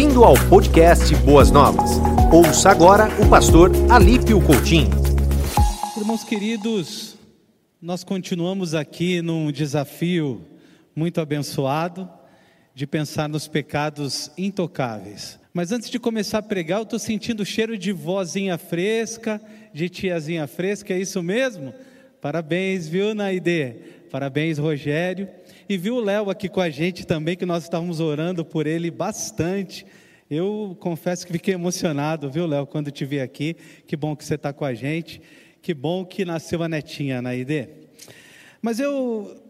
Bem-vindo ao podcast Boas Novas. Ouça agora o pastor Alípio Coutinho. Irmãos queridos, nós continuamos aqui num desafio muito abençoado de pensar nos pecados intocáveis. Mas antes de começar a pregar, eu estou sentindo o cheiro de vozinha fresca, de tiazinha fresca, é isso mesmo? Parabéns, viu, Naide? Parabéns, Rogério. E viu o Léo aqui com a gente também, que nós estávamos orando por ele bastante. Eu confesso que fiquei emocionado, viu, Léo, quando te vi aqui. Que bom que você está com a gente. Que bom que nasceu a netinha, Naide. Mas eu,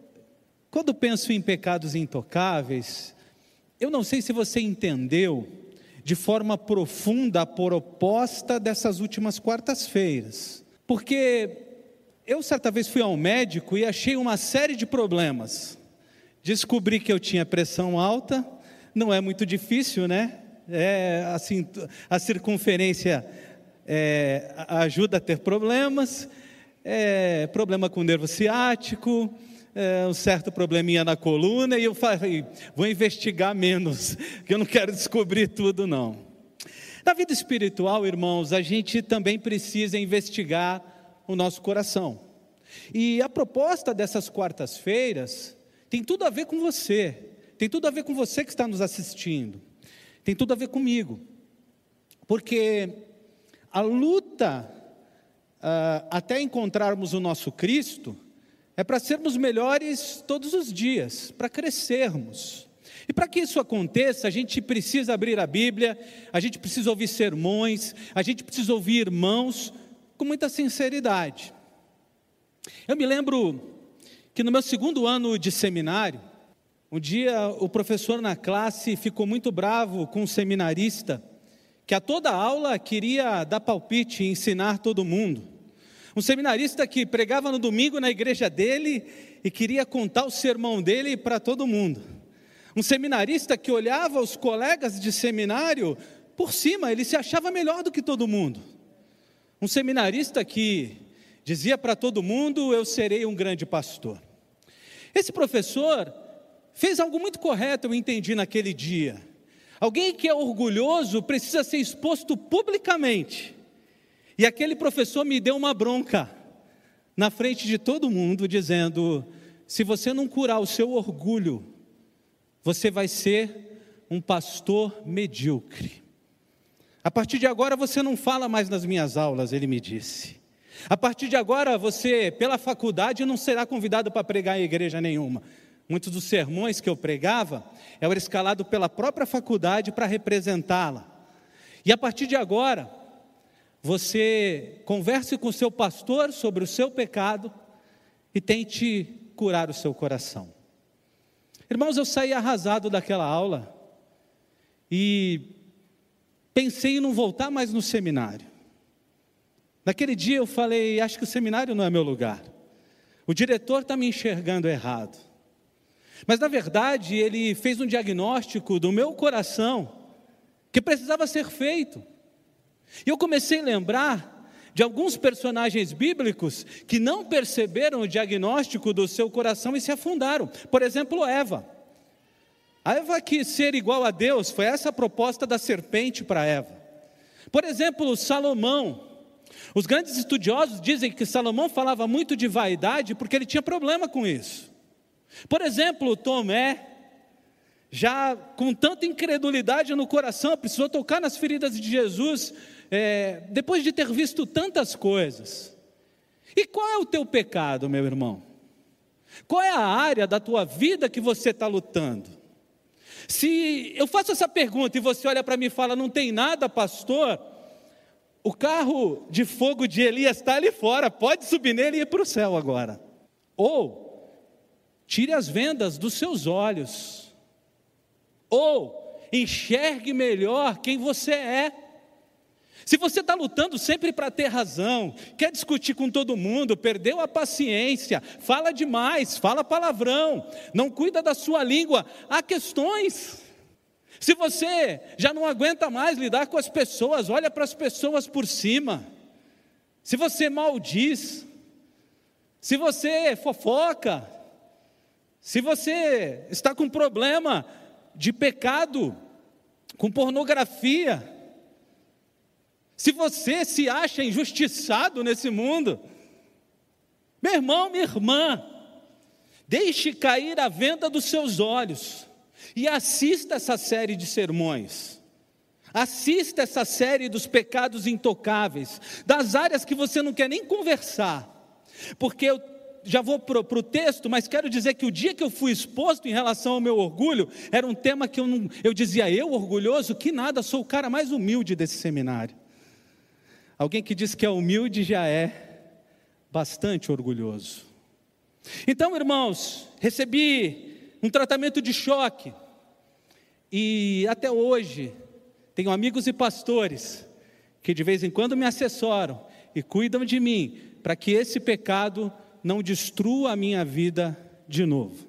quando penso em pecados intocáveis, eu não sei se você entendeu de forma profunda a proposta dessas últimas quartas-feiras. Porque eu certa vez fui ao médico e achei uma série de problemas. Descobri que eu tinha pressão alta, não é muito difícil, né? É, assim, a circunferência é, ajuda a ter problemas, é, problema com o nervo ciático, é, um certo probleminha na coluna, e eu falei, vou investigar menos, que eu não quero descobrir tudo, não. Na vida espiritual, irmãos, a gente também precisa investigar o nosso coração. E a proposta dessas quartas-feiras tem tudo a ver com você, tem tudo a ver com você que está nos assistindo, tem tudo a ver comigo, porque a luta uh, até encontrarmos o nosso Cristo é para sermos melhores todos os dias, para crescermos. E para que isso aconteça, a gente precisa abrir a Bíblia, a gente precisa ouvir sermões, a gente precisa ouvir irmãos com muita sinceridade. Eu me lembro que no meu segundo ano de seminário, um dia o professor na classe ficou muito bravo com um seminarista que a toda aula queria dar palpite e ensinar todo mundo. Um seminarista que pregava no domingo na igreja dele e queria contar o sermão dele para todo mundo. Um seminarista que olhava os colegas de seminário por cima, ele se achava melhor do que todo mundo. Um seminarista que Dizia para todo mundo: Eu serei um grande pastor. Esse professor fez algo muito correto, eu entendi naquele dia. Alguém que é orgulhoso precisa ser exposto publicamente. E aquele professor me deu uma bronca na frente de todo mundo, dizendo: se você não curar o seu orgulho, você vai ser um pastor medíocre. A partir de agora você não fala mais nas minhas aulas, ele me disse. A partir de agora, você, pela faculdade, não será convidado para pregar em igreja nenhuma. Muitos dos sermões que eu pregava, eu era escalado pela própria faculdade para representá-la. E a partir de agora, você converse com o seu pastor sobre o seu pecado e tente curar o seu coração. Irmãos, eu saí arrasado daquela aula e pensei em não voltar mais no seminário. Naquele dia eu falei: acho que o seminário não é meu lugar. O diretor está me enxergando errado. Mas na verdade ele fez um diagnóstico do meu coração que precisava ser feito. E eu comecei a lembrar de alguns personagens bíblicos que não perceberam o diagnóstico do seu coração e se afundaram. Por exemplo, Eva. A Eva quis ser igual a Deus, foi essa a proposta da serpente para Eva. Por exemplo, Salomão. Os grandes estudiosos dizem que Salomão falava muito de vaidade porque ele tinha problema com isso. Por exemplo, Tomé, já com tanta incredulidade no coração, precisou tocar nas feridas de Jesus, é, depois de ter visto tantas coisas. E qual é o teu pecado, meu irmão? Qual é a área da tua vida que você está lutando? Se eu faço essa pergunta e você olha para mim e fala, não tem nada, pastor, o carro de fogo de Elias está ali fora, pode subir nele e ir para o céu agora. Ou, tire as vendas dos seus olhos. Ou, enxergue melhor quem você é. Se você está lutando sempre para ter razão, quer discutir com todo mundo, perdeu a paciência, fala demais, fala palavrão, não cuida da sua língua, há questões. Se você já não aguenta mais lidar com as pessoas, olha para as pessoas por cima. Se você maldiz, se você fofoca, se você está com problema de pecado com pornografia. Se você se acha injustiçado nesse mundo, meu irmão, minha irmã, deixe cair a venda dos seus olhos e assista essa série de sermões. Assista essa série dos pecados intocáveis, das áreas que você não quer nem conversar, porque eu já vou para o texto, mas quero dizer que o dia que eu fui exposto em relação ao meu orgulho, era um tema que eu, não, eu dizia, eu orgulhoso, que nada, sou o cara mais humilde desse seminário. Alguém que diz que é humilde já é bastante orgulhoso. Então, irmãos, recebi um tratamento de choque, e até hoje, tenho amigos e pastores que de vez em quando me assessoram e cuidam de mim, para que esse pecado não destrua a minha vida de novo.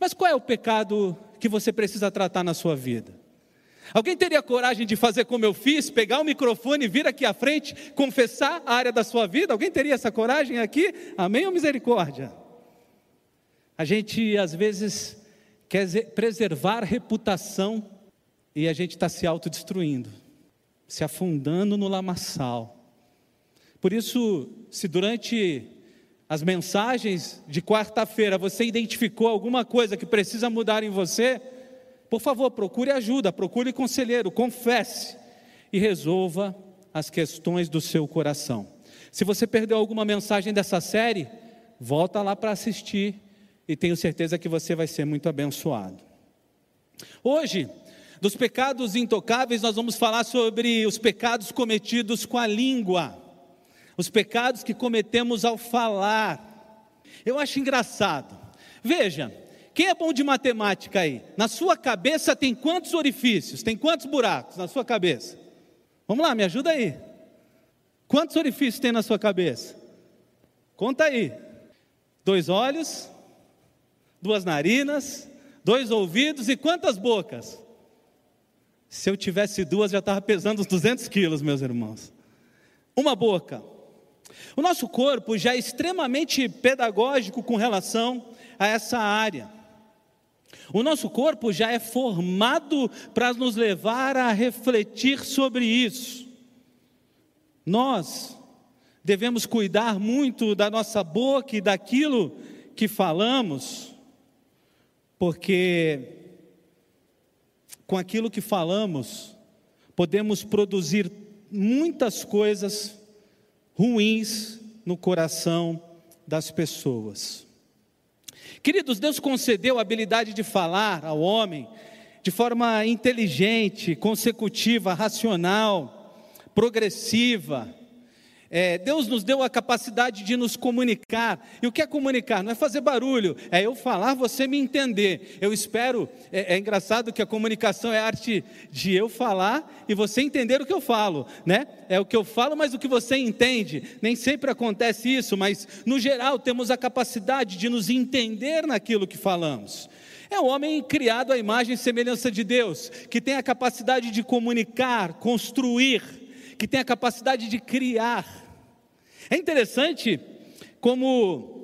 Mas qual é o pecado que você precisa tratar na sua vida? Alguém teria coragem de fazer como eu fiz, pegar o microfone, vir aqui à frente, confessar a área da sua vida? Alguém teria essa coragem aqui? Amém ou misericórdia? A gente às vezes quer preservar reputação e a gente está se autodestruindo, se afundando no lamaçal. Por isso, se durante as mensagens de quarta-feira, você identificou alguma coisa que precisa mudar em você, por favor, procure ajuda, procure conselheiro, confesse e resolva as questões do seu coração. Se você perdeu alguma mensagem dessa série, volta lá para assistir e tenho certeza que você vai ser muito abençoado. Hoje, dos pecados intocáveis, nós vamos falar sobre os pecados cometidos com a língua os pecados que cometemos ao falar. Eu acho engraçado. Veja, quem é bom de matemática aí? Na sua cabeça tem quantos orifícios? Tem quantos buracos na sua cabeça? Vamos lá, me ajuda aí. Quantos orifícios tem na sua cabeça? Conta aí. Dois olhos, duas narinas, dois ouvidos e quantas bocas? Se eu tivesse duas, já estava pesando uns 200 quilos, meus irmãos. Uma boca, o nosso corpo já é extremamente pedagógico com relação a essa área. O nosso corpo já é formado para nos levar a refletir sobre isso. Nós devemos cuidar muito da nossa boca e daquilo que falamos, porque com aquilo que falamos, podemos produzir muitas coisas ruins no coração das pessoas. Queridos, Deus concedeu a habilidade de falar ao homem de forma inteligente, consecutiva, racional, progressiva, é, Deus nos deu a capacidade de nos comunicar. E o que é comunicar? Não é fazer barulho, é eu falar, você me entender. Eu espero, é, é engraçado que a comunicação é a arte de eu falar e você entender o que eu falo, né? É o que eu falo, mas o que você entende. Nem sempre acontece isso, mas no geral temos a capacidade de nos entender naquilo que falamos. É o homem criado à imagem e semelhança de Deus, que tem a capacidade de comunicar, construir, que tem a capacidade de criar. É interessante como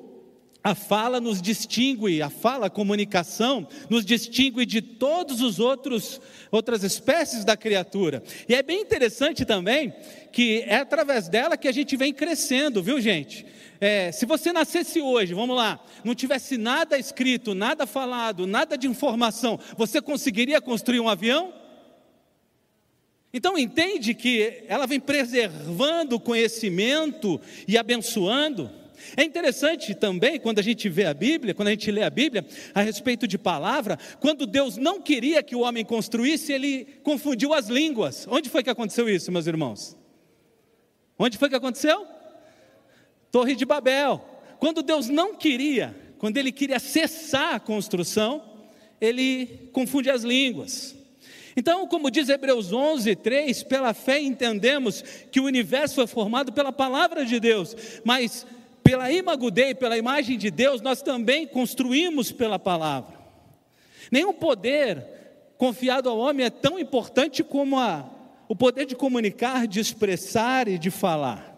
a fala nos distingue, a fala, a comunicação, nos distingue de todos os outros outras espécies da criatura. E é bem interessante também que é através dela que a gente vem crescendo, viu gente? É, se você nascesse hoje, vamos lá, não tivesse nada escrito, nada falado, nada de informação, você conseguiria construir um avião? Então entende que ela vem preservando o conhecimento e abençoando. É interessante também quando a gente vê a Bíblia, quando a gente lê a Bíblia a respeito de palavra, quando Deus não queria que o homem construísse, ele confundiu as línguas. Onde foi que aconteceu isso, meus irmãos? Onde foi que aconteceu? Torre de Babel. Quando Deus não queria, quando ele queria cessar a construção, ele confunde as línguas. Então, como diz Hebreus 11, 3, pela fé entendemos que o universo foi formado pela palavra de Deus, mas pela imagudei, pela imagem de Deus, nós também construímos pela palavra. Nenhum poder confiado ao homem é tão importante como a, o poder de comunicar, de expressar e de falar.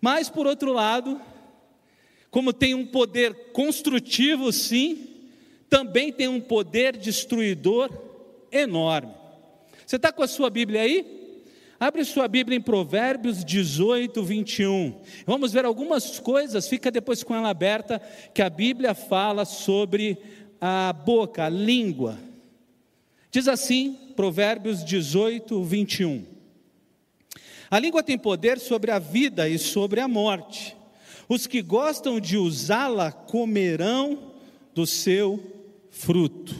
Mas, por outro lado, como tem um poder construtivo, sim, também tem um poder destruidor enorme. Você está com a sua Bíblia aí? Abre sua Bíblia em Provérbios 18, 21. Vamos ver algumas coisas, fica depois com ela aberta, que a Bíblia fala sobre a boca, a língua. Diz assim, Provérbios 18, 21. A língua tem poder sobre a vida e sobre a morte. Os que gostam de usá-la comerão do seu fruto.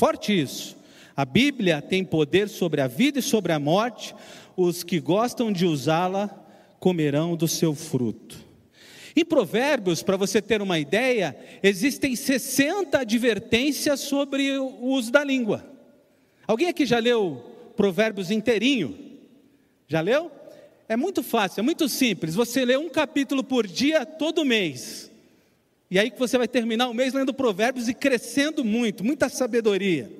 Forte isso. A Bíblia tem poder sobre a vida e sobre a morte. Os que gostam de usá-la comerão do seu fruto. Em Provérbios, para você ter uma ideia, existem 60 advertências sobre o uso da língua. Alguém aqui já leu Provérbios inteirinho? Já leu? É muito fácil, é muito simples. Você lê um capítulo por dia todo mês. E aí que você vai terminar o mês lendo Provérbios e crescendo muito, muita sabedoria.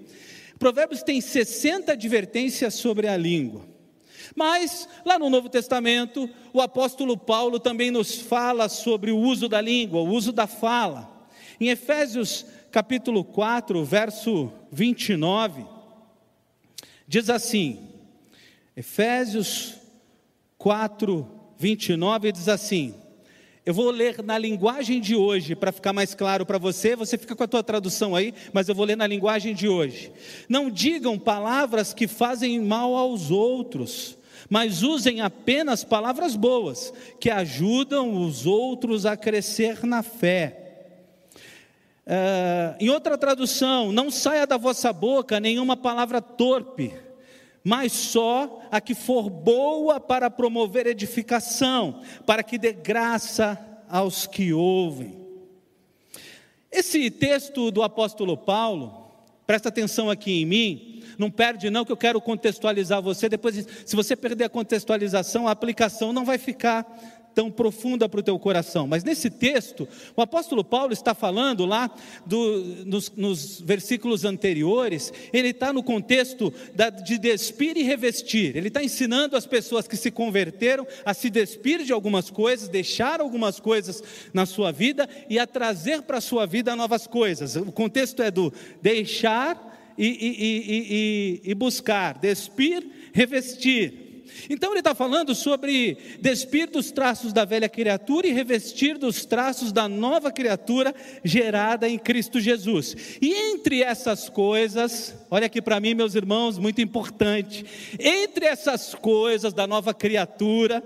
Provérbios tem 60 advertências sobre a língua. Mas, lá no Novo Testamento, o apóstolo Paulo também nos fala sobre o uso da língua, o uso da fala. Em Efésios capítulo 4, verso 29, diz assim: Efésios 4, 29 diz assim: eu vou ler na linguagem de hoje para ficar mais claro para você. Você fica com a tua tradução aí, mas eu vou ler na linguagem de hoje. Não digam palavras que fazem mal aos outros, mas usem apenas palavras boas, que ajudam os outros a crescer na fé. Uh, em outra tradução, não saia da vossa boca nenhuma palavra torpe mas só a que for boa para promover edificação, para que dê graça aos que ouvem. Esse texto do apóstolo Paulo, presta atenção aqui em mim, não perde não que eu quero contextualizar você, depois se você perder a contextualização, a aplicação não vai ficar tão profunda para o teu coração. Mas nesse texto, o apóstolo Paulo está falando lá do, nos, nos, versículos anteriores, ele está no contexto da, de despir e revestir. Ele está ensinando as pessoas que se converteram a se despir de algumas coisas, deixar algumas coisas na sua vida e a trazer para a sua vida novas coisas. O contexto é do deixar e, e, e, e buscar, despir, revestir. Então ele está falando sobre despir dos traços da velha criatura e revestir dos traços da nova criatura gerada em Cristo Jesus. E entre essas coisas, olha aqui para mim, meus irmãos, muito importante, entre essas coisas da nova criatura,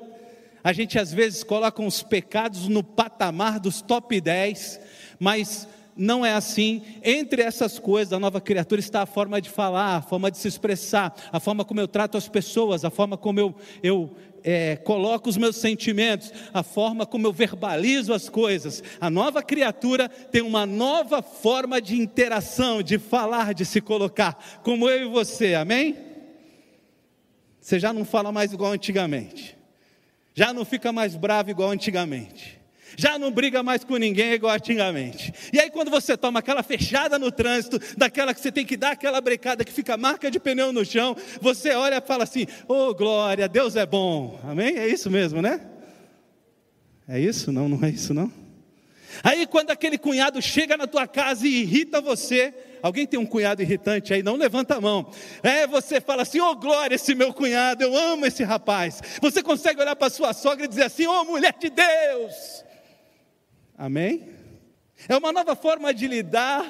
a gente às vezes coloca os pecados no patamar dos top 10, mas não é assim. Entre essas coisas, a nova criatura está a forma de falar, a forma de se expressar, a forma como eu trato as pessoas, a forma como eu, eu é, coloco os meus sentimentos, a forma como eu verbalizo as coisas. A nova criatura tem uma nova forma de interação, de falar, de se colocar, como eu e você, amém? Você já não fala mais igual antigamente, já não fica mais bravo igual antigamente já não briga mais com ninguém igual antigamente. E aí, quando você toma aquela fechada no trânsito, daquela que você tem que dar aquela brecada que fica marca de pneu no chão, você olha e fala assim: Ô oh, glória, Deus é bom. Amém? É isso mesmo, né? É isso? Não, não é isso não. Aí, quando aquele cunhado chega na tua casa e irrita você, Alguém tem um cunhado irritante aí? Não levanta a mão. É, você fala assim: Ô oh, glória, esse meu cunhado, eu amo esse rapaz. Você consegue olhar para sua sogra e dizer assim: Ô oh, mulher de Deus. Amém? É uma nova forma de lidar,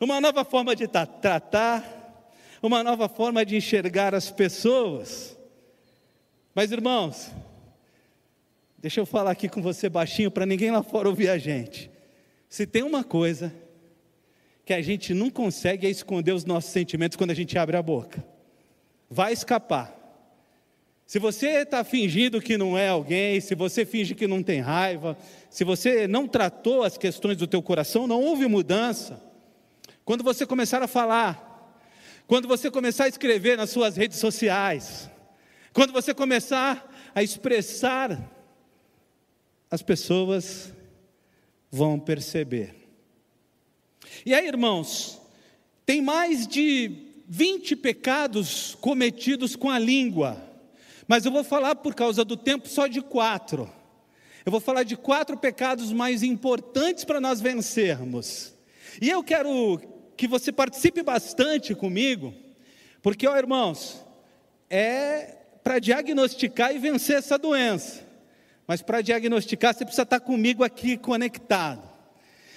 uma nova forma de tratar, uma nova forma de enxergar as pessoas. Mas irmãos, deixa eu falar aqui com você baixinho para ninguém lá fora ouvir a gente. Se tem uma coisa que a gente não consegue é esconder os nossos sentimentos quando a gente abre a boca. Vai escapar. Se você está fingindo que não é alguém, se você finge que não tem raiva, se você não tratou as questões do teu coração, não houve mudança. Quando você começar a falar, quando você começar a escrever nas suas redes sociais, quando você começar a expressar, as pessoas vão perceber. E aí, irmãos, tem mais de 20 pecados cometidos com a língua. Mas eu vou falar, por causa do tempo, só de quatro. Eu vou falar de quatro pecados mais importantes para nós vencermos. E eu quero que você participe bastante comigo, Porque, ó irmãos, é para diagnosticar e vencer essa doença. Mas para diagnosticar, você precisa estar comigo aqui conectado.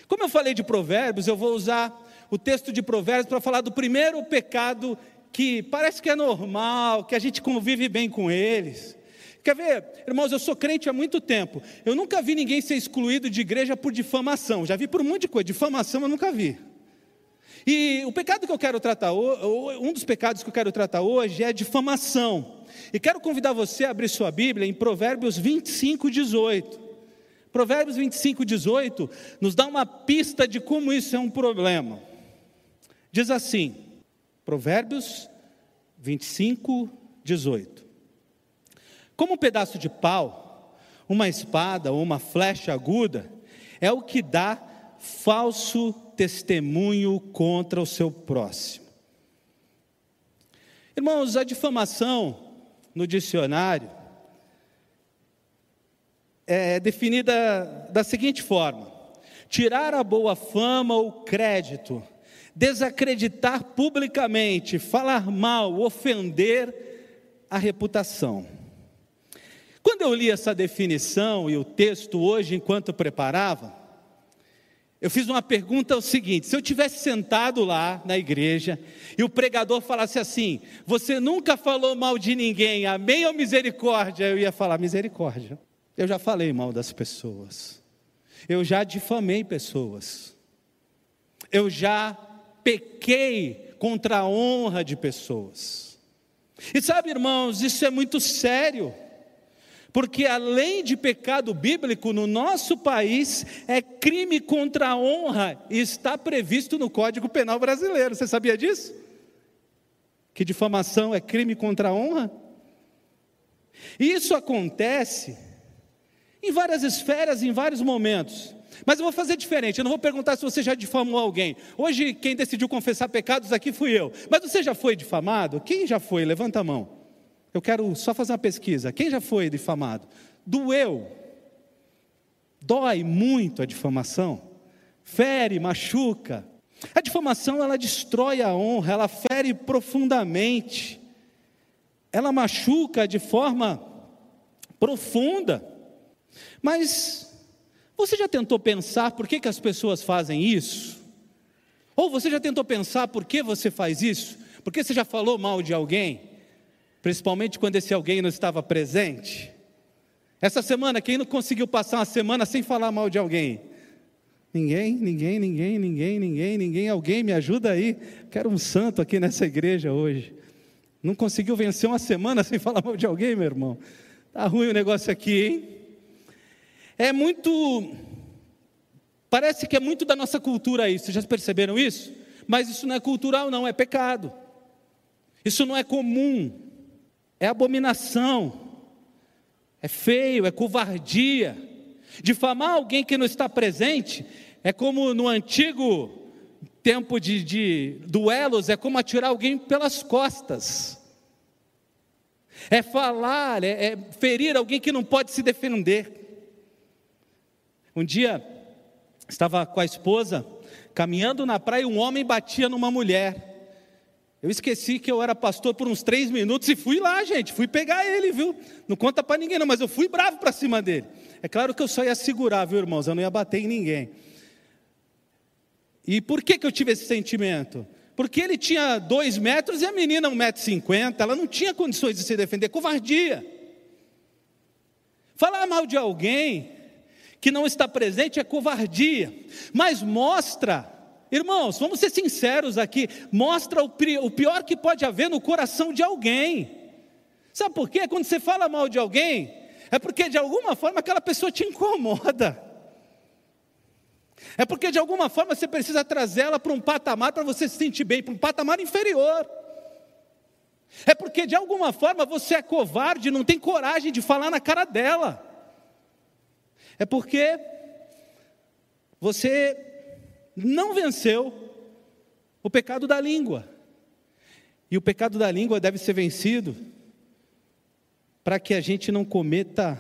Como eu falei de Provérbios, eu vou usar o texto de Provérbios para falar do primeiro pecado que parece que é normal, que a gente convive bem com eles. Quer ver, irmãos, eu sou crente há muito tempo. Eu nunca vi ninguém ser excluído de igreja por difamação. Já vi por um monte de coisa, difamação eu nunca vi. E o pecado que eu quero tratar, um dos pecados que eu quero tratar hoje é difamação. E quero convidar você a abrir sua Bíblia em Provérbios 25, 18. Provérbios 25, 18 nos dá uma pista de como isso é um problema. Diz assim, Provérbios 25, 18. Como um pedaço de pau, uma espada ou uma flecha aguda é o que dá falso testemunho contra o seu próximo. Irmãos, a difamação no dicionário é definida da seguinte forma: tirar a boa fama ou crédito, desacreditar publicamente, falar mal, ofender a reputação. Quando eu li essa definição e o texto hoje, enquanto preparava, eu fiz uma pergunta o seguinte: se eu tivesse sentado lá na igreja e o pregador falasse assim, você nunca falou mal de ninguém, amém ou misericórdia? Eu ia falar misericórdia. Eu já falei mal das pessoas, eu já difamei pessoas, eu já pequei contra a honra de pessoas. E sabe, irmãos, isso é muito sério. Porque além de pecado bíblico, no nosso país é crime contra a honra e está previsto no Código Penal brasileiro. Você sabia disso? Que difamação é crime contra a honra? E isso acontece em várias esferas, em vários momentos. Mas eu vou fazer diferente, eu não vou perguntar se você já difamou alguém. Hoje, quem decidiu confessar pecados aqui fui eu. Mas você já foi difamado? Quem já foi? Levanta a mão. Eu quero só fazer uma pesquisa. Quem já foi difamado? Doeu. Dói muito a difamação. Fere, machuca. A difamação ela destrói a honra, ela fere profundamente. Ela machuca de forma profunda. Mas você já tentou pensar por que, que as pessoas fazem isso? Ou você já tentou pensar por que você faz isso? Porque você já falou mal de alguém? principalmente quando esse alguém não estava presente. Essa semana, quem não conseguiu passar uma semana sem falar mal de alguém? Ninguém, ninguém, ninguém, ninguém, ninguém, ninguém, alguém me ajuda aí. Quero um santo aqui nessa igreja hoje. Não conseguiu vencer uma semana sem falar mal de alguém, meu irmão? Tá ruim o negócio aqui, hein? É muito. Parece que é muito da nossa cultura isso. Já perceberam isso? Mas isso não é cultural, não, é pecado. Isso não é comum é abominação, é feio, é covardia. Difamar alguém que não está presente é como no antigo tempo de, de duelos, é como atirar alguém pelas costas. É falar, é, é ferir alguém que não pode se defender. Um dia, estava com a esposa, caminhando na praia, um homem batia numa mulher. Eu esqueci que eu era pastor por uns três minutos e fui lá, gente, fui pegar ele, viu? Não conta para ninguém, não, mas eu fui bravo para cima dele. É claro que eu só ia segurar, viu, irmãos? Eu não ia bater em ninguém. E por que, que eu tive esse sentimento? Porque ele tinha dois metros e a menina um metro e cinquenta, ela não tinha condições de se defender, covardia. Falar mal de alguém que não está presente é covardia, mas mostra Irmãos, vamos ser sinceros aqui, mostra o pior que pode haver no coração de alguém. Sabe por quê? Quando você fala mal de alguém, é porque de alguma forma aquela pessoa te incomoda. É porque de alguma forma você precisa trazê-la para um patamar para você se sentir bem, para um patamar inferior. É porque de alguma forma você é covarde, não tem coragem de falar na cara dela. É porque você não venceu o pecado da língua. E o pecado da língua deve ser vencido para que a gente não cometa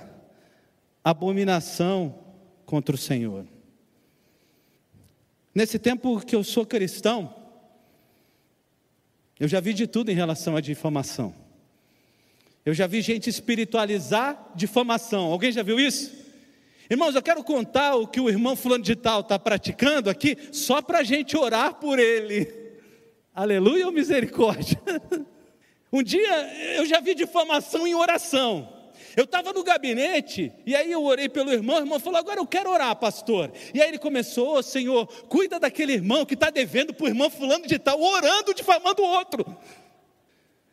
abominação contra o Senhor. Nesse tempo que eu sou cristão, Eu já vi de tudo em relação à difamação. Eu já vi gente espiritualizar difamação. Alguém já viu isso? Irmãos, eu quero contar o que o irmão fulano de tal está praticando aqui, só para a gente orar por ele. Aleluia ou misericórdia? Um dia eu já vi difamação em oração. Eu estava no gabinete, e aí eu orei pelo irmão, o irmão falou: Agora eu quero orar, pastor. E aí ele começou: oh, Senhor, cuida daquele irmão que está devendo para o irmão fulano de tal, orando, difamando o outro.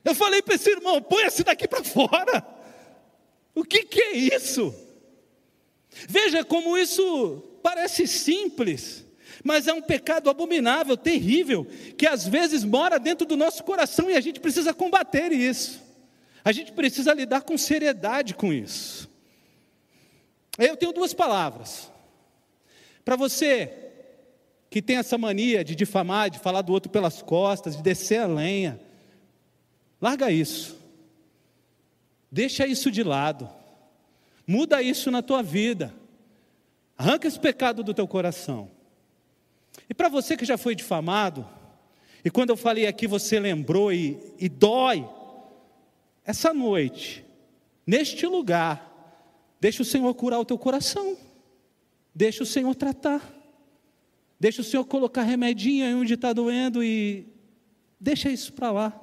Eu falei para esse irmão: põe esse daqui para fora. O que, que é isso? Veja como isso parece simples, mas é um pecado abominável, terrível, que às vezes mora dentro do nosso coração e a gente precisa combater isso. A gente precisa lidar com seriedade com isso. Eu tenho duas palavras. Para você que tem essa mania de difamar, de falar do outro pelas costas, de descer a lenha, larga isso. Deixa isso de lado. Muda isso na tua vida. Arranca esse pecado do teu coração. E para você que já foi difamado, e quando eu falei aqui você lembrou e, e dói, essa noite, neste lugar, deixa o Senhor curar o teu coração, deixa o Senhor tratar, deixa o Senhor colocar remedinho aí onde está doendo e deixa isso para lá.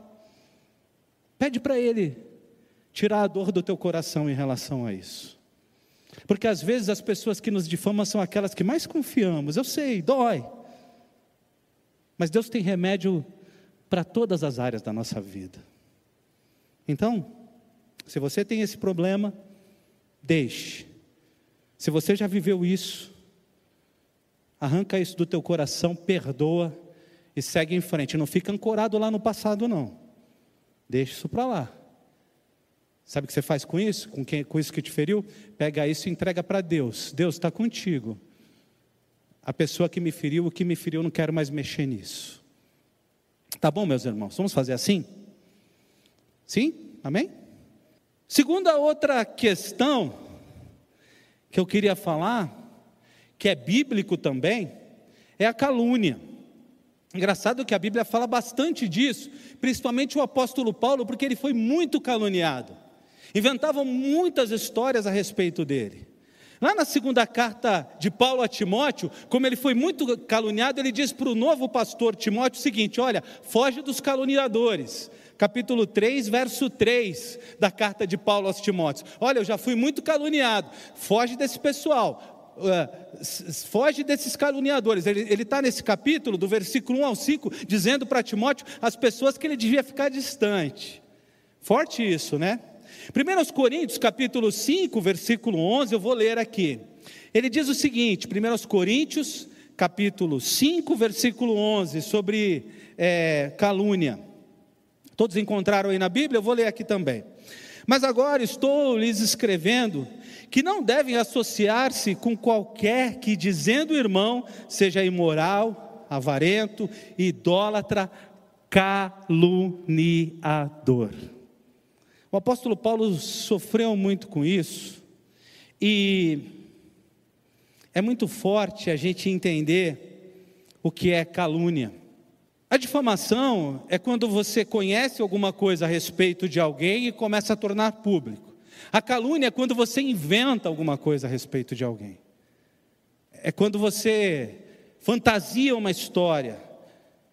Pede para Ele tirar a dor do teu coração em relação a isso. Porque às vezes as pessoas que nos difamam são aquelas que mais confiamos. Eu sei, dói. Mas Deus tem remédio para todas as áreas da nossa vida. Então, se você tem esse problema, deixe. Se você já viveu isso, arranca isso do teu coração, perdoa e segue em frente. Não fica ancorado lá no passado, não. Deixa isso para lá. Sabe o que você faz com isso? Com, quem, com isso que te feriu? Pega isso e entrega para Deus. Deus está contigo. A pessoa que me feriu, o que me feriu, não quero mais mexer nisso. Tá bom, meus irmãos? Vamos fazer assim? Sim? Amém? Segunda outra questão que eu queria falar, que é bíblico também, é a calúnia. Engraçado que a Bíblia fala bastante disso, principalmente o apóstolo Paulo, porque ele foi muito caluniado. Inventavam muitas histórias a respeito dele. Lá na segunda carta de Paulo a Timóteo, como ele foi muito caluniado, ele diz para o novo pastor Timóteo o seguinte: Olha, foge dos caluniadores capítulo 3, verso 3 da carta de Paulo aos Timóteos. Olha, eu já fui muito caluniado, foge desse pessoal, uh, foge desses caluniadores. Ele está nesse capítulo, do versículo 1 ao 5, dizendo para Timóteo as pessoas que ele devia ficar distante. Forte isso, né? 1 Coríntios, capítulo 5, versículo 11, eu vou ler aqui. Ele diz o seguinte, 1 Coríntios, capítulo 5, versículo 11, sobre é, calúnia. Todos encontraram aí na Bíblia? Eu vou ler aqui também. Mas agora estou lhes escrevendo que não devem associar-se com qualquer que, dizendo irmão, seja imoral, avarento, idólatra, caluniador. O apóstolo Paulo sofreu muito com isso, e é muito forte a gente entender o que é calúnia. A difamação é quando você conhece alguma coisa a respeito de alguém e começa a tornar público. A calúnia é quando você inventa alguma coisa a respeito de alguém. É quando você fantasia uma história.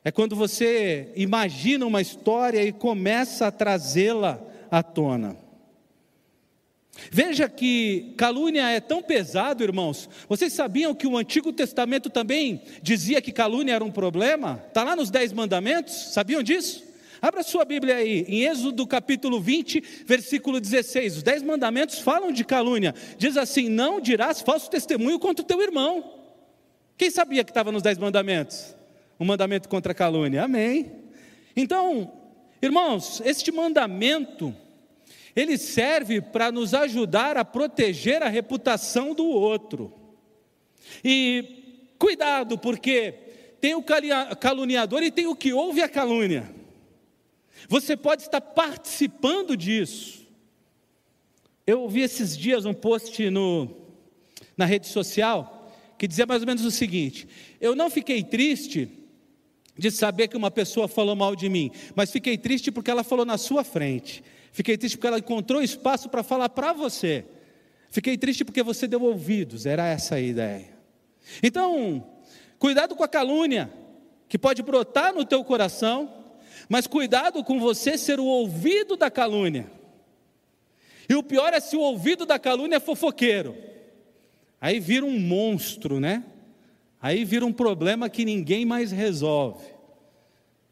É quando você imagina uma história e começa a trazê-la à tona. Veja que calúnia é tão pesado, irmãos. Vocês sabiam que o Antigo Testamento também dizia que calúnia era um problema? Está lá nos Dez Mandamentos, sabiam disso? Abra sua Bíblia aí, em Êxodo capítulo 20, versículo 16. Os Dez Mandamentos falam de calúnia. Diz assim: Não dirás falso testemunho contra o teu irmão. Quem sabia que estava nos Dez Mandamentos? Um mandamento contra a calúnia. Amém. Então, irmãos, este mandamento ele serve para nos ajudar a proteger a reputação do outro. E cuidado, porque tem o caluniador e tem o que ouve a calúnia. Você pode estar participando disso. Eu vi esses dias um post no, na rede social que dizia mais ou menos o seguinte: Eu não fiquei triste de saber que uma pessoa falou mal de mim, mas fiquei triste porque ela falou na sua frente. Fiquei triste porque ela encontrou espaço para falar para você. Fiquei triste porque você deu ouvidos, era essa a ideia. Então, cuidado com a calúnia, que pode brotar no teu coração, mas cuidado com você ser o ouvido da calúnia. E o pior é se o ouvido da calúnia é fofoqueiro. Aí vira um monstro, né? Aí vira um problema que ninguém mais resolve.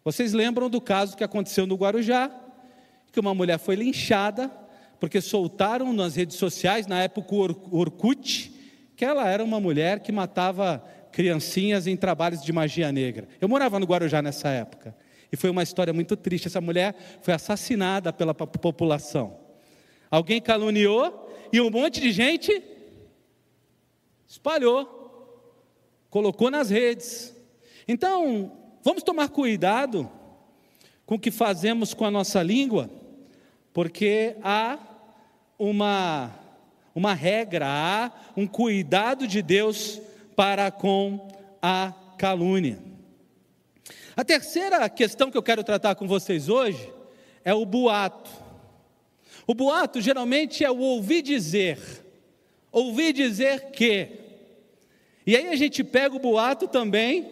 Vocês lembram do caso que aconteceu no Guarujá? Que uma mulher foi linchada porque soltaram nas redes sociais, na época o Orkut, que ela era uma mulher que matava criancinhas em trabalhos de magia negra. Eu morava no Guarujá nessa época. E foi uma história muito triste. Essa mulher foi assassinada pela população. Alguém caluniou e um monte de gente espalhou, colocou nas redes. Então, vamos tomar cuidado com o que fazemos com a nossa língua, porque há uma, uma regra, há um cuidado de Deus para com a calúnia. A terceira questão que eu quero tratar com vocês hoje é o boato. O boato geralmente é o ouvir dizer, ouvir dizer que. E aí a gente pega o boato também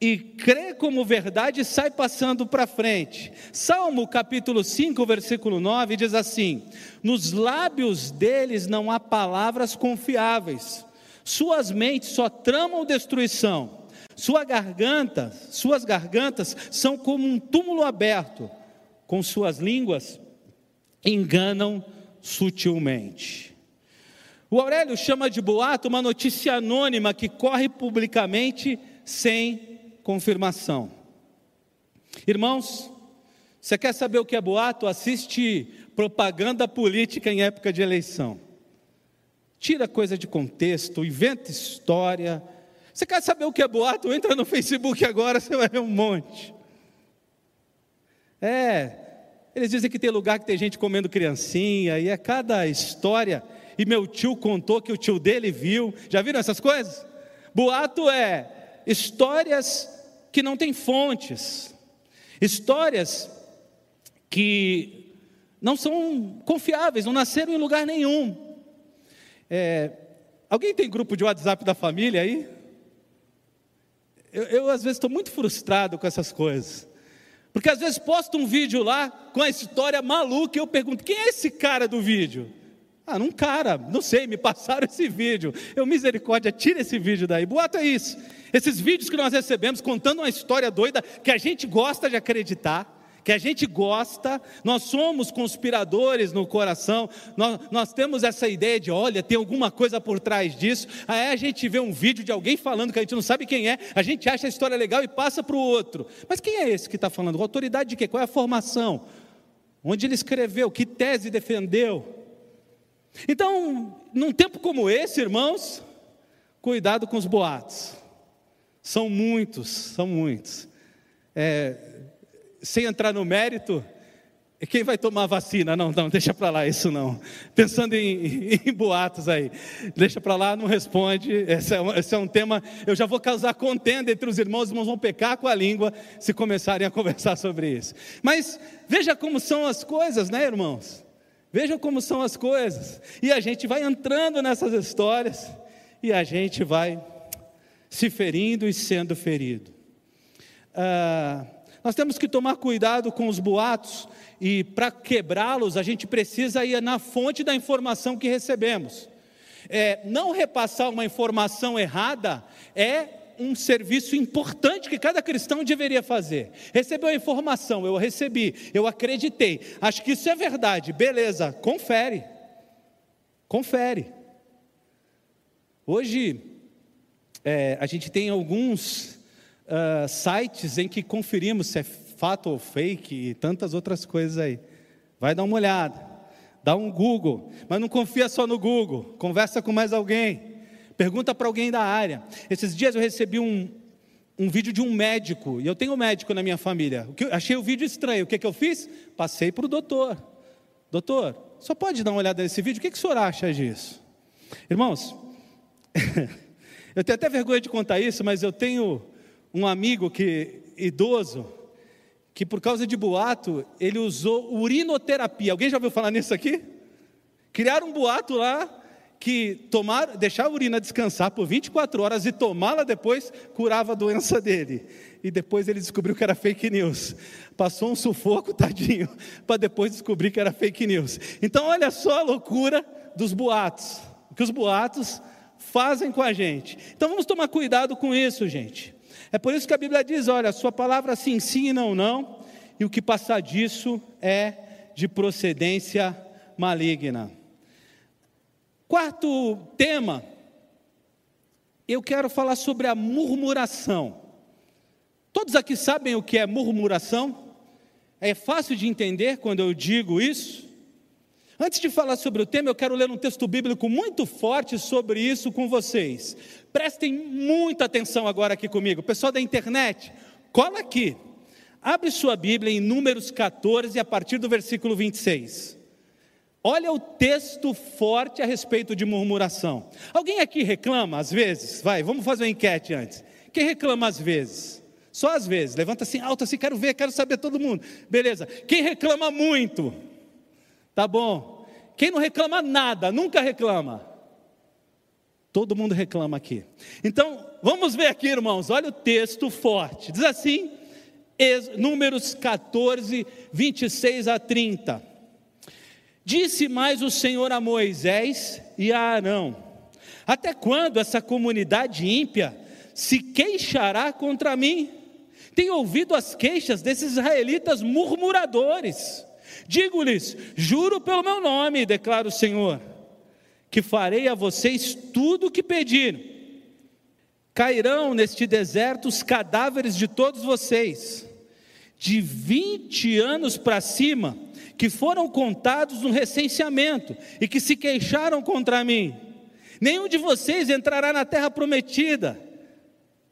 e crê como verdade e sai passando para frente. Salmo capítulo 5, versículo 9 diz assim: Nos lábios deles não há palavras confiáveis, suas mentes só tramam destruição. Sua garganta, suas gargantas são como um túmulo aberto, com suas línguas enganam sutilmente. O Aurélio chama de boato uma notícia anônima que corre publicamente sem confirmação. Irmãos, você quer saber o que é boato? Assiste propaganda política em época de eleição. Tira coisa de contexto, inventa história, você quer saber o que é boato? Entra no Facebook agora, você vai ver um monte. É, eles dizem que tem lugar que tem gente comendo criancinha, e é cada história. E meu tio contou que o tio dele viu. Já viram essas coisas? Boato é histórias que não têm fontes, histórias que não são confiáveis, não nasceram em lugar nenhum. É, alguém tem grupo de WhatsApp da família aí? Eu, eu às vezes estou muito frustrado com essas coisas. Porque às vezes posto um vídeo lá com a história maluca e eu pergunto: quem é esse cara do vídeo? Ah, um cara, não sei, me passaram esse vídeo. Eu, misericórdia, tira esse vídeo daí. Boato é isso. Esses vídeos que nós recebemos contando uma história doida que a gente gosta de acreditar que a gente gosta, nós somos conspiradores no coração, nós, nós temos essa ideia de, olha, tem alguma coisa por trás disso, aí a gente vê um vídeo de alguém falando que a gente não sabe quem é, a gente acha a história legal e passa para o outro. Mas quem é esse que está falando? Autoridade de quê? Qual é a formação? Onde ele escreveu? Que tese defendeu? Então, num tempo como esse, irmãos, cuidado com os boatos. São muitos, são muitos. É, sem entrar no mérito, quem vai tomar vacina? Não, não, deixa para lá isso não. Pensando em, em boatos aí, deixa para lá, não responde. Esse é, um, esse é, um, tema. Eu já vou causar contenda entre os irmãos, os irmãos vão pecar com a língua se começarem a conversar sobre isso. Mas veja como são as coisas, né, irmãos? Veja como são as coisas. E a gente vai entrando nessas histórias e a gente vai se ferindo e sendo ferido. Ah, nós temos que tomar cuidado com os boatos e para quebrá-los a gente precisa ir na fonte da informação que recebemos. É, não repassar uma informação errada é um serviço importante que cada cristão deveria fazer. Recebeu a informação, eu recebi, eu acreditei, acho que isso é verdade, beleza, confere. Confere. Hoje, é, a gente tem alguns uh, sites em que conferimos se é fato ou fake e tantas outras coisas aí. Vai dar uma olhada, dá um Google, mas não confia só no Google, conversa com mais alguém, pergunta para alguém da área. Esses dias eu recebi um, um vídeo de um médico, e eu tenho um médico na minha família. achei o vídeo estranho, o que, que eu fiz? Passei para o doutor. Doutor, só pode dar uma olhada nesse vídeo? O que, que o senhor acha disso? Irmãos, eu tenho até vergonha de contar isso, mas eu tenho um amigo que idoso que por causa de boato, ele usou urinoterapia. Alguém já ouviu falar nisso aqui? Criaram um boato lá que tomar, deixar a urina descansar por 24 horas e tomá-la depois curava a doença dele. E depois ele descobriu que era fake news. Passou um sufoco, tadinho, para depois descobrir que era fake news. Então, olha só a loucura dos boatos. O que os boatos fazem com a gente. Então, vamos tomar cuidado com isso, gente. É por isso que a Bíblia diz: olha, sua palavra se ensina ou não, e o que passar disso é de procedência maligna. Quarto tema, eu quero falar sobre a murmuração. Todos aqui sabem o que é murmuração? É fácil de entender quando eu digo isso? Antes de falar sobre o tema, eu quero ler um texto bíblico muito forte sobre isso com vocês. Prestem muita atenção agora aqui comigo. Pessoal da internet, cola aqui. Abre sua Bíblia em Números 14, a partir do versículo 26. Olha o texto forte a respeito de murmuração. Alguém aqui reclama às vezes? Vai, vamos fazer uma enquete antes. Quem reclama às vezes? Só às vezes. Levanta assim alto assim, quero ver, quero saber todo mundo. Beleza. Quem reclama muito? Tá bom. Quem não reclama nada, nunca reclama. Todo mundo reclama aqui. Então, vamos ver aqui, irmãos, olha o texto forte. Diz assim, Números 14, 26 a 30. Disse mais o Senhor a Moisés e a Arão: Até quando essa comunidade ímpia se queixará contra mim? Tenho ouvido as queixas desses israelitas murmuradores. Digo-lhes: Juro pelo meu nome, declara o Senhor que farei a vocês tudo o que pediram. Cairão neste deserto os cadáveres de todos vocês, de 20 anos para cima, que foram contados no recenseamento e que se queixaram contra mim. Nenhum de vocês entrará na terra prometida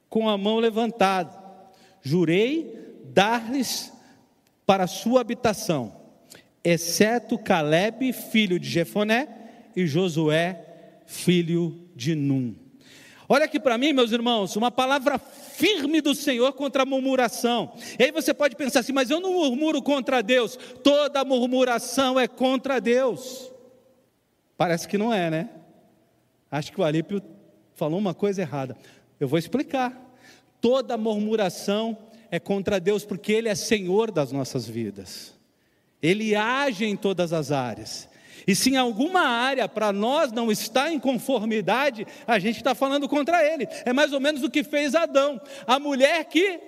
com a mão levantada. Jurei dar-lhes para sua habitação, exceto Caleb, filho de Jefoné, e Josué, filho de Num. Olha aqui para mim, meus irmãos, uma palavra firme do Senhor contra a murmuração. E aí você pode pensar assim, mas eu não murmuro contra Deus. Toda murmuração é contra Deus. Parece que não é, né? Acho que o Alípio falou uma coisa errada. Eu vou explicar. Toda murmuração é contra Deus porque Ele é Senhor das nossas vidas. Ele age em todas as áreas. E se em alguma área para nós não está em conformidade, a gente está falando contra ele. É mais ou menos o que fez Adão. A mulher que.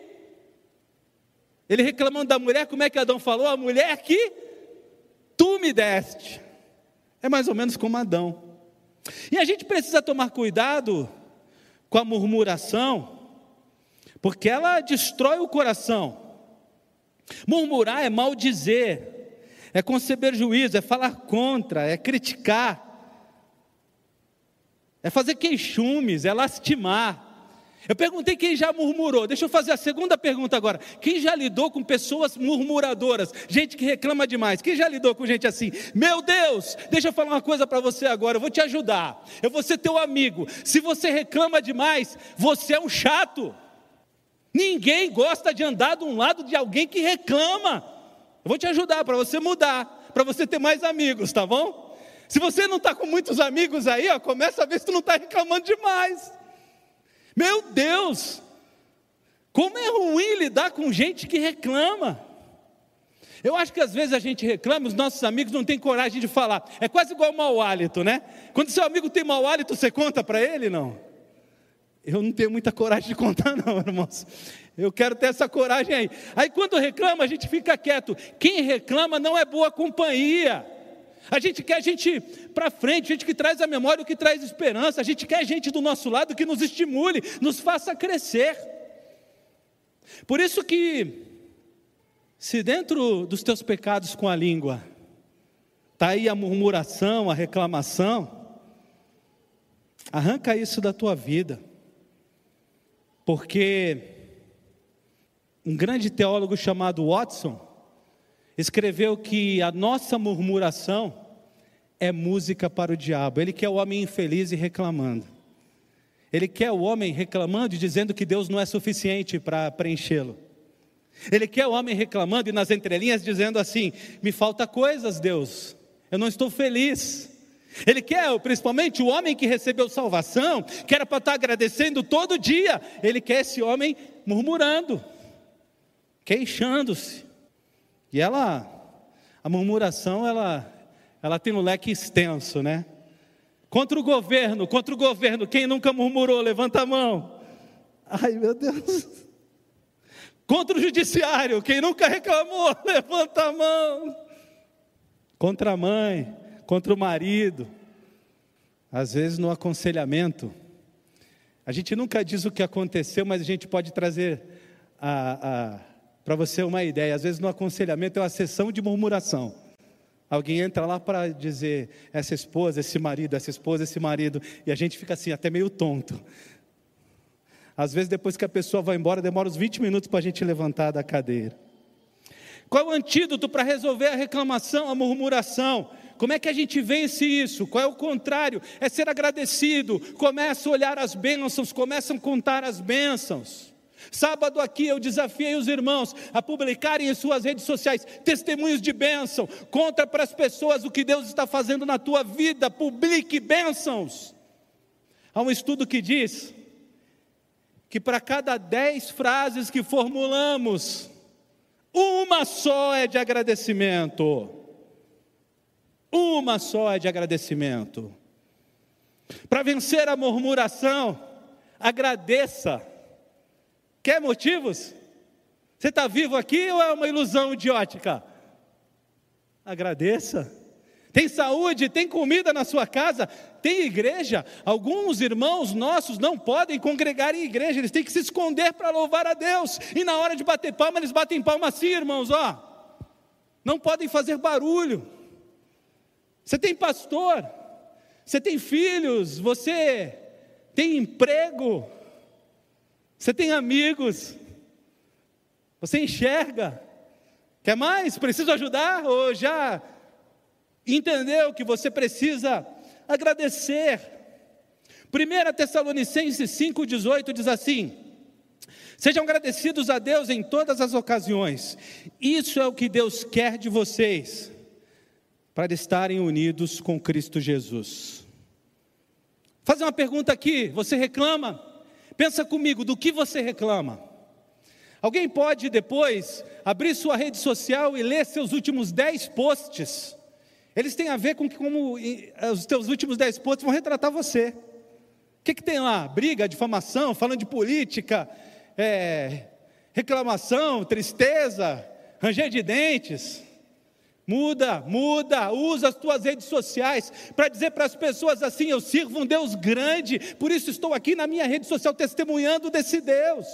Ele reclamando da mulher, como é que Adão falou? A mulher que tu me deste. É mais ou menos como Adão. E a gente precisa tomar cuidado com a murmuração, porque ela destrói o coração. Murmurar é maldizer é conceber juízo, é falar contra, é criticar, é fazer queixumes, é lastimar. Eu perguntei quem já murmurou. Deixa eu fazer a segunda pergunta agora. Quem já lidou com pessoas murmuradoras? Gente que reclama demais. Quem já lidou com gente assim? Meu Deus, deixa eu falar uma coisa para você agora. Eu vou te ajudar. Eu vou ser teu amigo. Se você reclama demais, você é um chato. Ninguém gosta de andar de um lado de alguém que reclama. Eu vou te ajudar para você mudar, para você ter mais amigos, tá bom? Se você não está com muitos amigos aí, ó, começa a ver se tu não está reclamando demais. Meu Deus, como é ruim lidar com gente que reclama. Eu acho que às vezes a gente reclama, os nossos amigos não têm coragem de falar. É quase igual mau hálito, né? Quando seu amigo tem mau hálito, você conta para ele, não? Eu não tenho muita coragem de contar, não, irmãos. Eu quero ter essa coragem aí. Aí quando reclama, a gente fica quieto. Quem reclama não é boa companhia. A gente quer gente para frente, gente que traz a memória, o que traz esperança. A gente quer gente do nosso lado que nos estimule, nos faça crescer. Por isso que, se dentro dos teus pecados com a língua, está aí a murmuração, a reclamação, arranca isso da tua vida. Porque um grande teólogo chamado Watson escreveu que a nossa murmuração é música para o diabo. Ele quer o homem infeliz e reclamando. Ele quer o homem reclamando e dizendo que Deus não é suficiente para preenchê-lo. Ele quer o homem reclamando e nas entrelinhas dizendo assim: me falta coisas, Deus, eu não estou feliz. Ele quer, principalmente o homem que recebeu salvação, que era para estar agradecendo todo dia, ele quer esse homem murmurando, queixando-se. E ela, a murmuração, ela, ela tem um leque extenso, né? Contra o governo, contra o governo, quem nunca murmurou, levanta a mão. Ai, meu Deus. Contra o judiciário, quem nunca reclamou, levanta a mão. Contra a mãe, contra o marido. Às vezes no aconselhamento, a gente nunca diz o que aconteceu, mas a gente pode trazer para você uma ideia. Às vezes no aconselhamento é uma sessão de murmuração. Alguém entra lá para dizer essa esposa, esse marido, essa esposa, esse marido, e a gente fica assim, até meio tonto. Às vezes, depois que a pessoa vai embora, demora uns 20 minutos para a gente levantar da cadeira. Qual é o antídoto para resolver a reclamação, a murmuração? Como é que a gente vence isso? Qual é o contrário? É ser agradecido. Começa a olhar as bênçãos, começa a contar as bênçãos. Sábado aqui eu desafiei os irmãos a publicarem em suas redes sociais testemunhos de bênção. Conta para as pessoas o que Deus está fazendo na tua vida. Publique bênçãos. Há um estudo que diz que para cada dez frases que formulamos, uma só é de agradecimento. Uma só é de agradecimento. Para vencer a murmuração, agradeça. Quer motivos? Você está vivo aqui ou é uma ilusão idiótica? Agradeça. Tem saúde, tem comida na sua casa, tem igreja. Alguns irmãos nossos não podem congregar em igreja, eles têm que se esconder para louvar a Deus. E na hora de bater palma, eles batem palma assim, irmãos, ó. Não podem fazer barulho. Você tem pastor, você tem filhos, você tem emprego, você tem amigos, você enxerga. Quer mais? Precisa ajudar? Ou já entendeu que você precisa agradecer? 1 Tessalonicenses 5,18 diz assim: Sejam agradecidos a Deus em todas as ocasiões, isso é o que Deus quer de vocês para estarem unidos com Cristo Jesus. Fazer uma pergunta aqui, você reclama? Pensa comigo, do que você reclama? Alguém pode depois abrir sua rede social e ler seus últimos dez posts. Eles têm a ver com como os teus últimos dez posts vão retratar você. O que, que tem lá? Briga, difamação, falando de política, é, reclamação, tristeza, ranger de dentes. Muda, muda, usa as tuas redes sociais para dizer para as pessoas assim: eu sirvo um Deus grande, por isso estou aqui na minha rede social testemunhando desse Deus.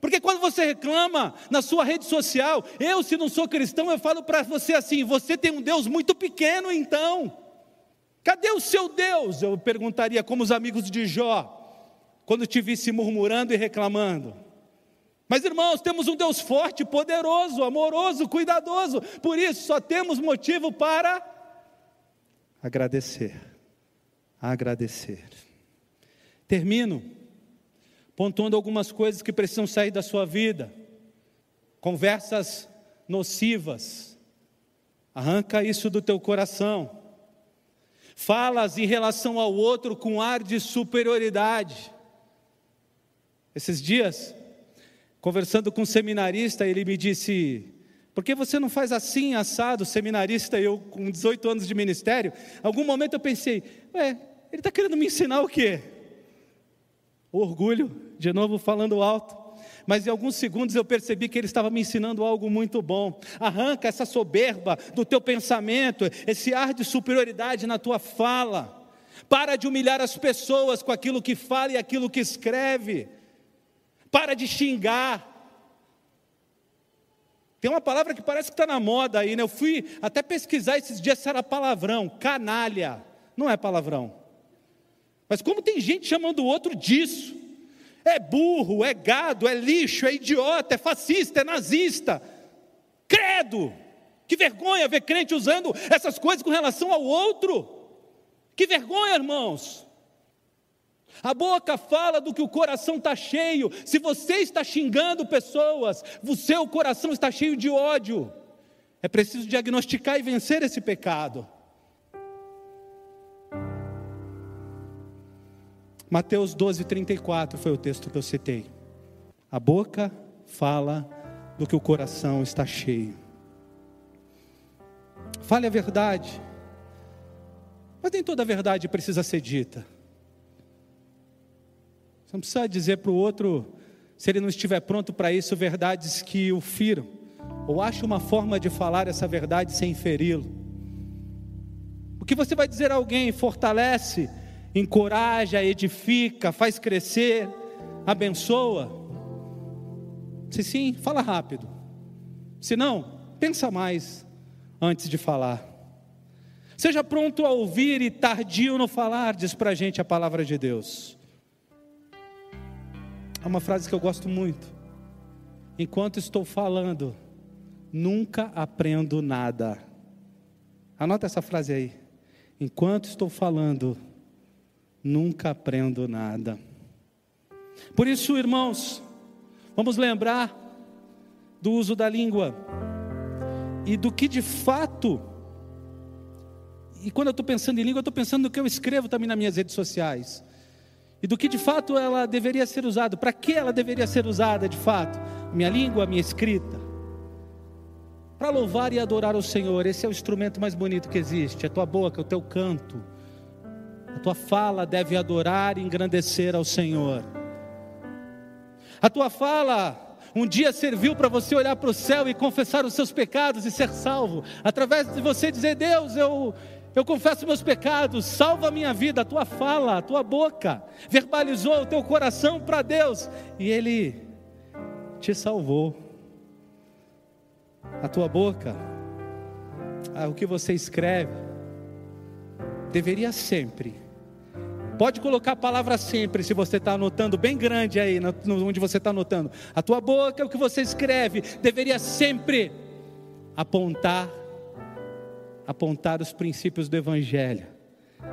Porque quando você reclama na sua rede social, eu, se não sou cristão, eu falo para você assim: você tem um Deus muito pequeno, então. Cadê o seu Deus? Eu perguntaria, como os amigos de Jó, quando te visse murmurando e reclamando. Mas irmãos, temos um Deus forte, poderoso, amoroso, cuidadoso. Por isso só temos motivo para agradecer. Agradecer. Termino pontuando algumas coisas que precisam sair da sua vida. Conversas nocivas. Arranca isso do teu coração. Falas em relação ao outro com ar de superioridade. Esses dias Conversando com um seminarista, ele me disse: por que você não faz assim, assado, seminarista, eu com 18 anos de ministério? Algum momento eu pensei, ué, ele está querendo me ensinar o quê? Orgulho, de novo falando alto. Mas em alguns segundos eu percebi que ele estava me ensinando algo muito bom. Arranca essa soberba do teu pensamento, esse ar de superioridade na tua fala. Para de humilhar as pessoas com aquilo que fala e aquilo que escreve. Para de xingar. Tem uma palavra que parece que está na moda aí, né? Eu fui até pesquisar esses dias se era palavrão, canalha. Não é palavrão. Mas como tem gente chamando o outro disso? É burro, é gado, é lixo, é idiota, é fascista, é nazista. Credo! Que vergonha ver crente usando essas coisas com relação ao outro. Que vergonha, irmãos. A boca fala do que o coração está cheio. Se você está xingando pessoas, o seu coração está cheio de ódio. É preciso diagnosticar e vencer esse pecado. Mateus 12, 34 foi o texto que eu citei. A boca fala do que o coração está cheio. Fale a verdade. Mas nem toda a verdade precisa ser dita. Você não precisa dizer para o outro, se ele não estiver pronto para isso, verdades que o firam. Ou ache uma forma de falar essa verdade sem feri-lo. O que você vai dizer a alguém fortalece, encoraja, edifica, faz crescer, abençoa. Se sim, fala rápido. Se não, pensa mais antes de falar. Seja pronto a ouvir e tardio no falar, diz para a gente a palavra de Deus. É uma frase que eu gosto muito. Enquanto estou falando, nunca aprendo nada. Anota essa frase aí. Enquanto estou falando, nunca aprendo nada. Por isso, irmãos, vamos lembrar do uso da língua e do que de fato. E quando eu estou pensando em língua, eu estou pensando no que eu escrevo também nas minhas redes sociais e do que de fato ela deveria ser usada, para que ela deveria ser usada de fato, minha língua, minha escrita, para louvar e adorar o Senhor, esse é o instrumento mais bonito que existe, a tua boca, o teu canto, a tua fala deve adorar e engrandecer ao Senhor, a tua fala um dia serviu para você olhar para o céu e confessar os seus pecados e ser salvo, através de você dizer: Deus, eu, eu confesso meus pecados, salva a minha vida, a tua fala, a tua boca, verbalizou o teu coração para Deus e Ele te salvou. A tua boca, o que você escreve, deveria sempre, pode colocar a palavra sempre, se você está anotando bem grande aí, onde você está anotando. A tua boca, o que você escreve, deveria sempre apontar apontar os princípios do Evangelho,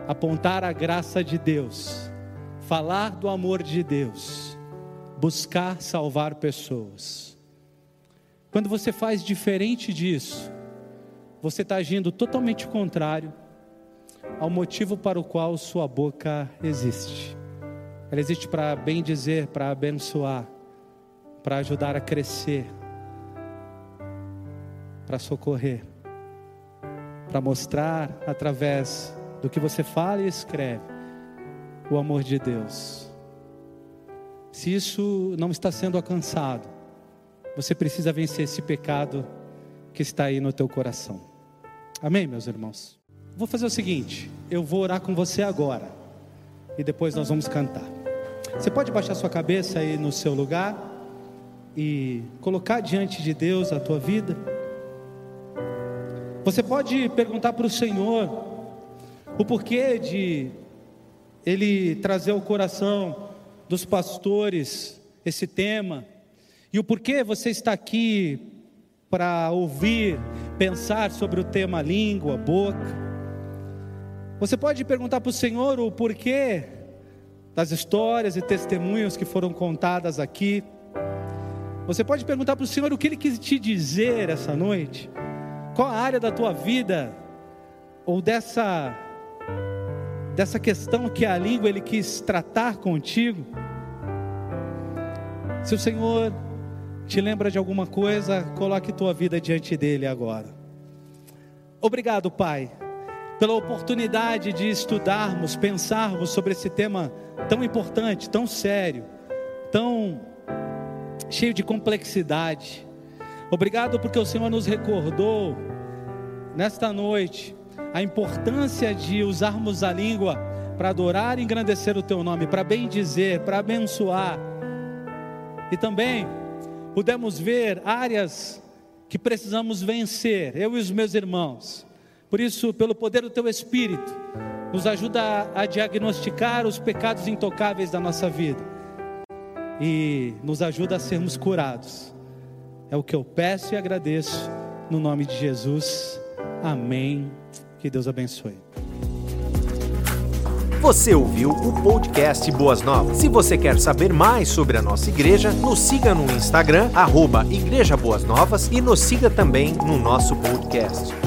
apontar a graça de Deus, falar do amor de Deus, buscar salvar pessoas. Quando você faz diferente disso, você está agindo totalmente contrário ao motivo para o qual sua boca existe. Ela existe para bem dizer, para abençoar, para ajudar a crescer, para socorrer para mostrar através do que você fala e escreve o amor de Deus. Se isso não está sendo alcançado, você precisa vencer esse pecado que está aí no teu coração. Amém, meus irmãos? Vou fazer o seguinte, eu vou orar com você agora e depois nós vamos cantar. Você pode baixar sua cabeça aí no seu lugar e colocar diante de Deus a tua vida. Você pode perguntar para o Senhor o porquê de Ele trazer ao coração dos pastores esse tema e o porquê você está aqui para ouvir, pensar sobre o tema língua, boca. Você pode perguntar para o Senhor o porquê das histórias e testemunhos que foram contadas aqui. Você pode perguntar para o Senhor o que Ele quis te dizer essa noite. Qual a área da tua vida ou dessa dessa questão que a língua ele quis tratar contigo? Se o Senhor te lembra de alguma coisa, coloque tua vida diante dele agora. Obrigado, Pai, pela oportunidade de estudarmos, pensarmos sobre esse tema tão importante, tão sério, tão cheio de complexidade. Obrigado porque o Senhor nos recordou nesta noite a importância de usarmos a língua para adorar e engrandecer o teu nome, para bem dizer, para abençoar. E também pudemos ver áreas que precisamos vencer, eu e os meus irmãos. Por isso, pelo poder do teu espírito, nos ajuda a diagnosticar os pecados intocáveis da nossa vida e nos ajuda a sermos curados. É o que eu peço e agradeço no nome de Jesus. Amém. Que Deus abençoe. Você ouviu o podcast Boas Novas. Se você quer saber mais sobre a nossa igreja, nos siga no Instagram, arroba Igreja Boas Novas e nos siga também no nosso podcast.